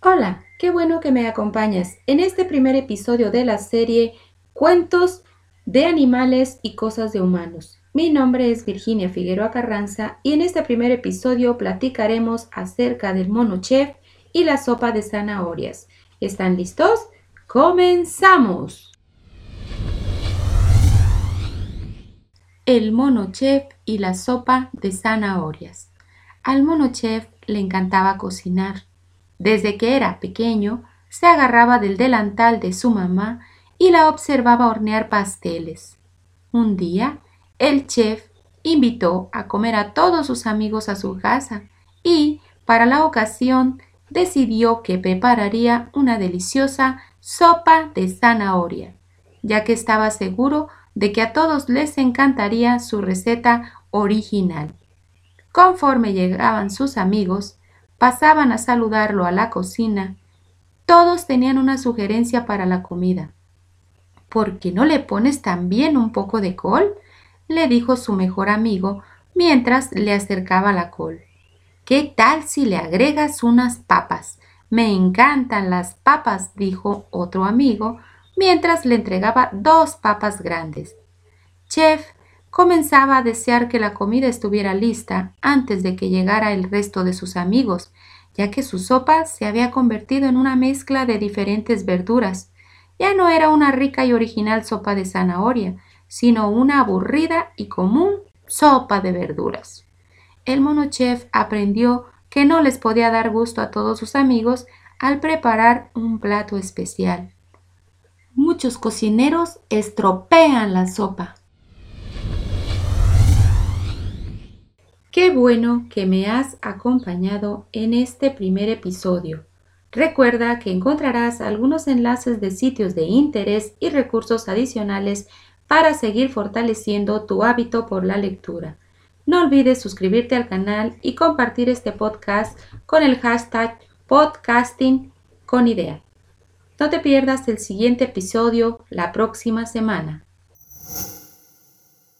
Hola, qué bueno que me acompañas en este primer episodio de la serie Cuentos de animales y cosas de humanos. Mi nombre es Virginia Figueroa Carranza y en este primer episodio platicaremos acerca del mono chef y la sopa de zanahorias. ¿Están listos? ¡Comenzamos! El mono chef y la sopa de zanahorias. Al mono chef le encantaba cocinar desde que era pequeño, se agarraba del delantal de su mamá y la observaba hornear pasteles. Un día, el chef invitó a comer a todos sus amigos a su casa y, para la ocasión, decidió que prepararía una deliciosa sopa de zanahoria, ya que estaba seguro de que a todos les encantaría su receta original. Conforme llegaban sus amigos, pasaban a saludarlo a la cocina, todos tenían una sugerencia para la comida. ¿Por qué no le pones también un poco de col? le dijo su mejor amigo mientras le acercaba la col. ¿Qué tal si le agregas unas papas? Me encantan las papas, dijo otro amigo, mientras le entregaba dos papas grandes. Chef comenzaba a desear que la comida estuviera lista antes de que llegara el resto de sus amigos, ya que su sopa se había convertido en una mezcla de diferentes verduras. Ya no era una rica y original sopa de zanahoria, sino una aburrida y común sopa de verduras. El mono chef aprendió que no les podía dar gusto a todos sus amigos al preparar un plato especial. Muchos cocineros estropean la sopa, Qué bueno que me has acompañado en este primer episodio. Recuerda que encontrarás algunos enlaces de sitios de interés y recursos adicionales para seguir fortaleciendo tu hábito por la lectura. No olvides suscribirte al canal y compartir este podcast con el hashtag podcasting con idea. No te pierdas el siguiente episodio la próxima semana.